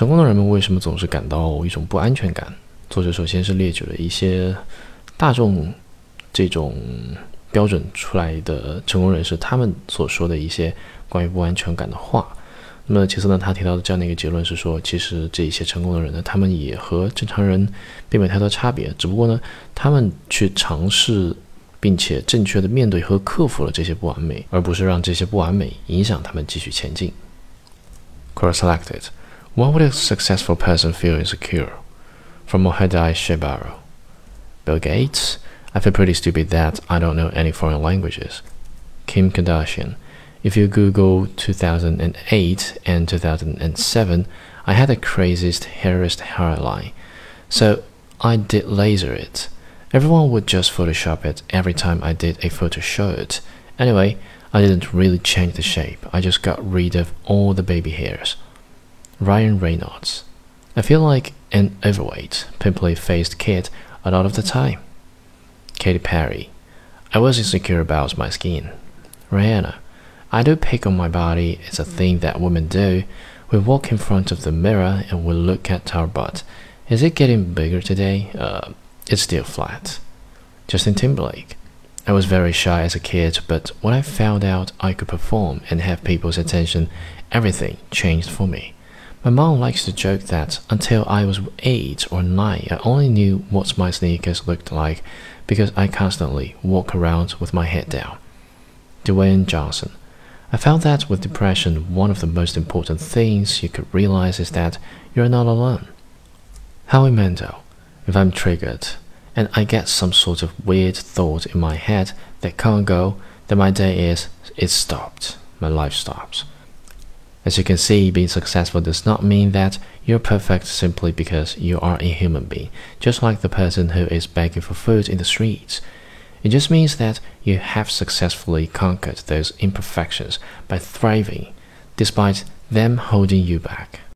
成功的人们为什么总是感到一种不安全感？作者首先是列举了一些大众这种标准出来的成功人士他们所说的一些关于不安全感的话。那么其次呢，他提到的这样的一个结论是说，其实这一些成功的人呢，他们也和正常人并没有太多差别，只不过呢，他们去尝试并且正确的面对和克服了这些不完美，而不是让这些不完美影响他们继续前进。Cross-selected Why would a successful person feel insecure? From Mohieddine Shebaro. Bill Gates? I feel pretty stupid that I don't know any foreign languages. Kim Kardashian. If you Google 2008 and 2007, I had the craziest hairiest hairline. So I did laser it. Everyone would just Photoshop it every time I did a photo shoot. Anyway, I didn't really change the shape. I just got rid of all the baby hairs. Ryan Reynolds. I feel like an overweight, pimply faced kid a lot of the time. Katy Perry. I was insecure about my skin. Rihanna. I do pick on my body. It's a thing that women do. We walk in front of the mirror and we look at our butt. Is it getting bigger today? Uh, it's still flat. Justin Timberlake. I was very shy as a kid, but when I found out I could perform and have people's attention, everything changed for me. My mom likes to joke that until I was eight or nine, I only knew what my sneakers looked like because I constantly walk around with my head down. Dwayne Johnson. I found that with depression, one of the most important things you could realize is that you're not alone. Howie Mandel. If I'm triggered and I get some sort of weird thought in my head that can't go, then my day is, it's stopped. My life stops. As you can see, being successful does not mean that you're perfect simply because you are a human being, just like the person who is begging for food in the streets. It just means that you have successfully conquered those imperfections by thriving, despite them holding you back.